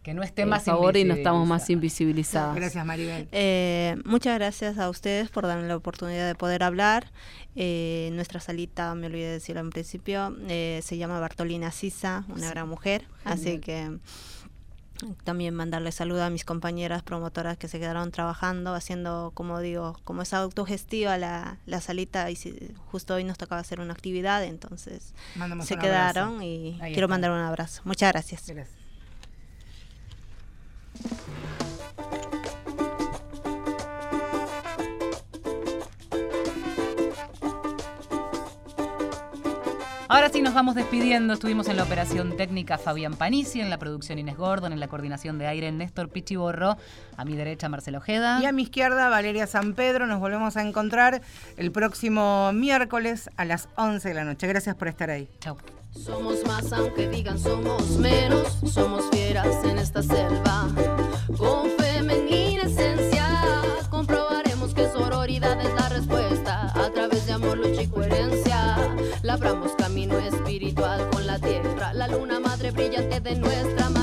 que no esté más favor y no estamos más invisibilizados. Gracias, Maribel. Eh, muchas gracias a ustedes por darme la oportunidad de poder hablar. Eh, nuestra salita, me olvidé de decirlo en principio, eh, se llama Bartolina Sisa, una gran mujer, así que también mandarle saludo a mis compañeras promotoras que se quedaron trabajando, haciendo, como digo, como es autogestiva la, la salita y si, justo hoy nos tocaba hacer una actividad, entonces se quedaron y quiero mandar un abrazo. Muchas gracias. gracias. Ahora sí nos vamos despidiendo. Estuvimos en la operación técnica Fabián Panisi, en la producción Inés Gordon, en la coordinación de aire Néstor Pichiborro, a mi derecha Marcelo Ojeda. Y a mi izquierda Valeria San Pedro. Nos volvemos a encontrar el próximo miércoles a las 11 de la noche. Gracias por estar ahí. Chau. Somos más aunque digan somos menos, somos fieras en esta selva. Con femenina esencia comprobaremos que sororidad es la respuesta. A través de amor, lucha y coherencia, labramos camino espiritual con la tierra. La luna madre brillante de nuestra. Con